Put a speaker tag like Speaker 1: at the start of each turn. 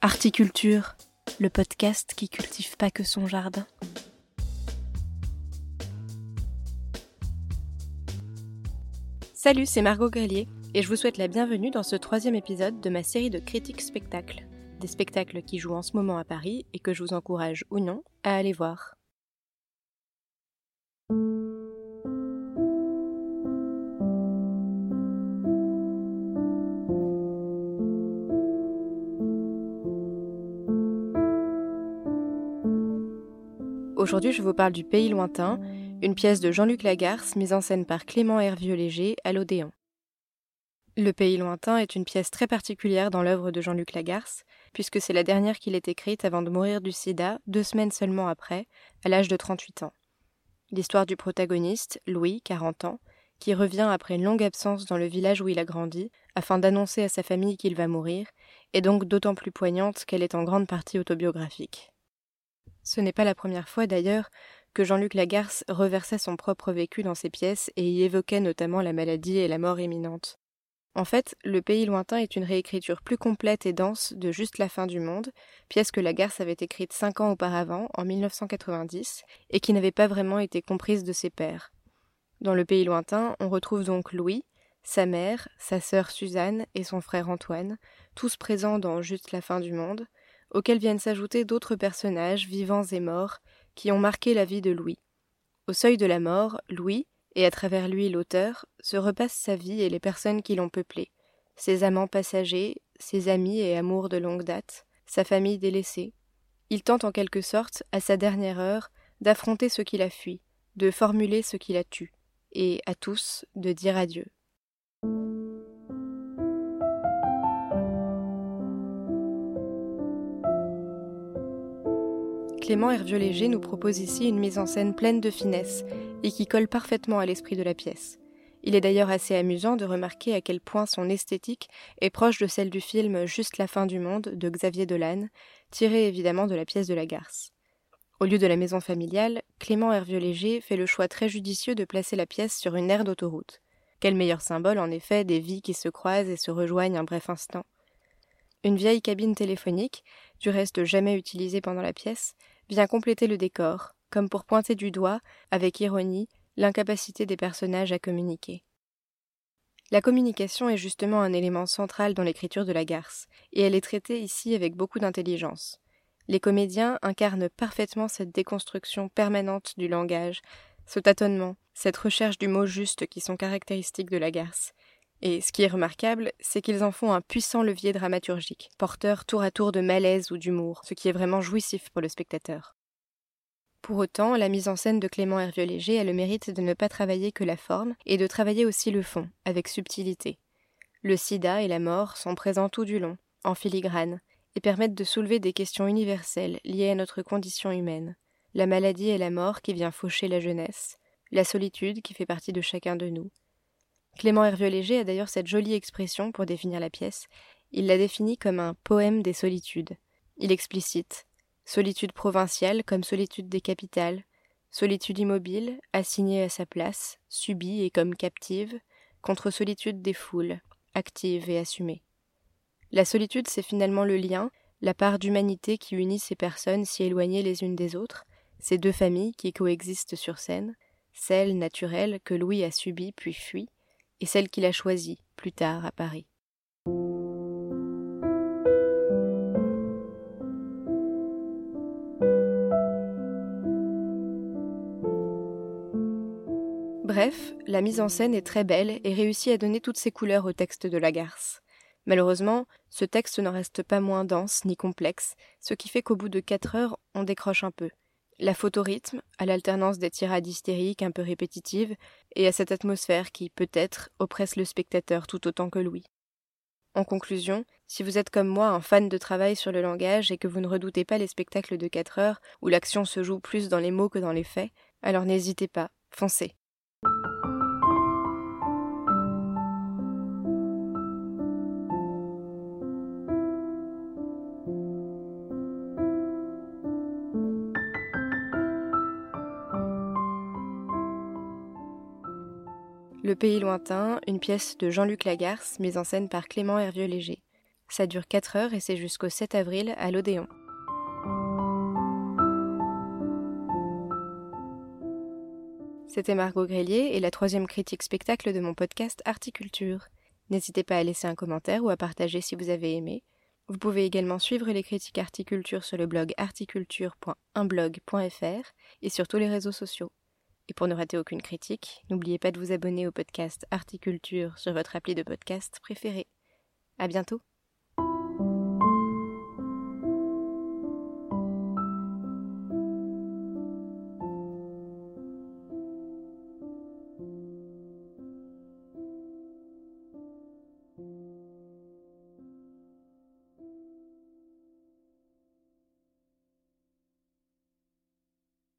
Speaker 1: Articulture, le podcast qui cultive pas que son jardin. Salut, c'est Margot Grélier et je vous souhaite la bienvenue dans ce troisième épisode de ma série de critiques spectacles. Des spectacles qui jouent en ce moment à Paris et que je vous encourage ou non à aller voir. Aujourd'hui, je vous parle du Pays lointain, une pièce de Jean-Luc Lagarce mise en scène par Clément Hervieux-Léger à l'Odéon. Le Pays lointain est une pièce très particulière dans l'œuvre de Jean-Luc Lagarce, puisque c'est la dernière qu'il ait écrite avant de mourir du sida, deux semaines seulement après, à l'âge de 38 ans. L'histoire du protagoniste, Louis, 40 ans, qui revient après une longue absence dans le village où il a grandi, afin d'annoncer à sa famille qu'il va mourir, est donc d'autant plus poignante qu'elle est en grande partie autobiographique. Ce n'est pas la première fois d'ailleurs que Jean-Luc Lagarce reversait son propre vécu dans ses pièces et y évoquait notamment la maladie et la mort imminente. En fait, Le Pays lointain est une réécriture plus complète et dense de Juste la fin du monde, pièce que Lagarce avait écrite cinq ans auparavant, en 1990, et qui n'avait pas vraiment été comprise de ses pairs. Dans Le Pays lointain, on retrouve donc Louis, sa mère, sa sœur Suzanne et son frère Antoine, tous présents dans Juste la fin du monde, auxquels viennent s'ajouter d'autres personnages vivants et morts qui ont marqué la vie de Louis. Au seuil de la mort, Louis, et à travers lui l'auteur, se repasse sa vie et les personnes qui l'ont peuplée, ses amants passagers, ses amis et amours de longue date, sa famille délaissée. Il tente en quelque sorte, à sa dernière heure, d'affronter ce qu'il a fui, de formuler ce qu'il a tu, et à tous de dire adieu. Clément Hervieux-Léger nous propose ici une mise en scène pleine de finesse et qui colle parfaitement à l'esprit de la pièce. Il est d'ailleurs assez amusant de remarquer à quel point son esthétique est proche de celle du film Juste la fin du monde de Xavier Dolan, tiré évidemment de la pièce de la Garce. Au lieu de la maison familiale, Clément Hervieux-Léger fait le choix très judicieux de placer la pièce sur une aire d'autoroute. Quel meilleur symbole, en effet, des vies qui se croisent et se rejoignent un bref instant. Une vieille cabine téléphonique, du reste jamais utilisée pendant la pièce, vient compléter le décor, comme pour pointer du doigt, avec ironie, l'incapacité des personnages à communiquer. La communication est justement un élément central dans l'écriture de la garce, et elle est traitée ici avec beaucoup d'intelligence. Les comédiens incarnent parfaitement cette déconstruction permanente du langage, ce tâtonnement, cette recherche du mot juste qui sont caractéristiques de la garce. Et ce qui est remarquable, c'est qu'ils en font un puissant levier dramaturgique, porteur tour à tour de malaise ou d'humour, ce qui est vraiment jouissif pour le spectateur. Pour autant, la mise en scène de Clément Hervieux-Léger a le mérite de ne pas travailler que la forme et de travailler aussi le fond, avec subtilité. Le sida et la mort sont présents tout du long, en filigrane, et permettent de soulever des questions universelles liées à notre condition humaine. La maladie et la mort qui vient faucher la jeunesse, la solitude qui fait partie de chacun de nous, Clément Hervieux-Léger a d'ailleurs cette jolie expression pour définir la pièce. Il la définit comme un poème des solitudes. Il explicite solitude provinciale comme solitude des capitales, solitude immobile, assignée à sa place, subie et comme captive, contre solitude des foules, active et assumée. La solitude, c'est finalement le lien, la part d'humanité qui unit ces personnes si éloignées les unes des autres, ces deux familles qui coexistent sur scène, celle naturelle que Louis a subie puis fui, et celle qu'il a choisie plus tard à Paris. Bref, la mise en scène est très belle et réussit à donner toutes ses couleurs au texte de la garce. Malheureusement, ce texte n'en reste pas moins dense ni complexe, ce qui fait qu'au bout de quatre heures, on décroche un peu la photorythme, à l'alternance des tirades hystériques un peu répétitives, et à cette atmosphère qui, peut-être, oppresse le spectateur tout autant que Louis. En conclusion, si vous êtes comme moi un fan de travail sur le langage et que vous ne redoutez pas les spectacles de quatre heures où l'action se joue plus dans les mots que dans les faits, alors n'hésitez pas, foncez. Le pays lointain, une pièce de Jean-Luc Lagarce, mise en scène par Clément Hervieux-Léger. Ça dure 4 heures et c'est jusqu'au 7 avril à l'Odéon. C'était Margot Grélier et la troisième critique spectacle de mon podcast Articulture. N'hésitez pas à laisser un commentaire ou à partager si vous avez aimé. Vous pouvez également suivre les critiques Articulture sur le blog articulture.unblog.fr et sur tous les réseaux sociaux. Et pour ne rater aucune critique, n'oubliez pas de vous abonner au podcast Articulture sur votre appli de podcast préféré. À bientôt!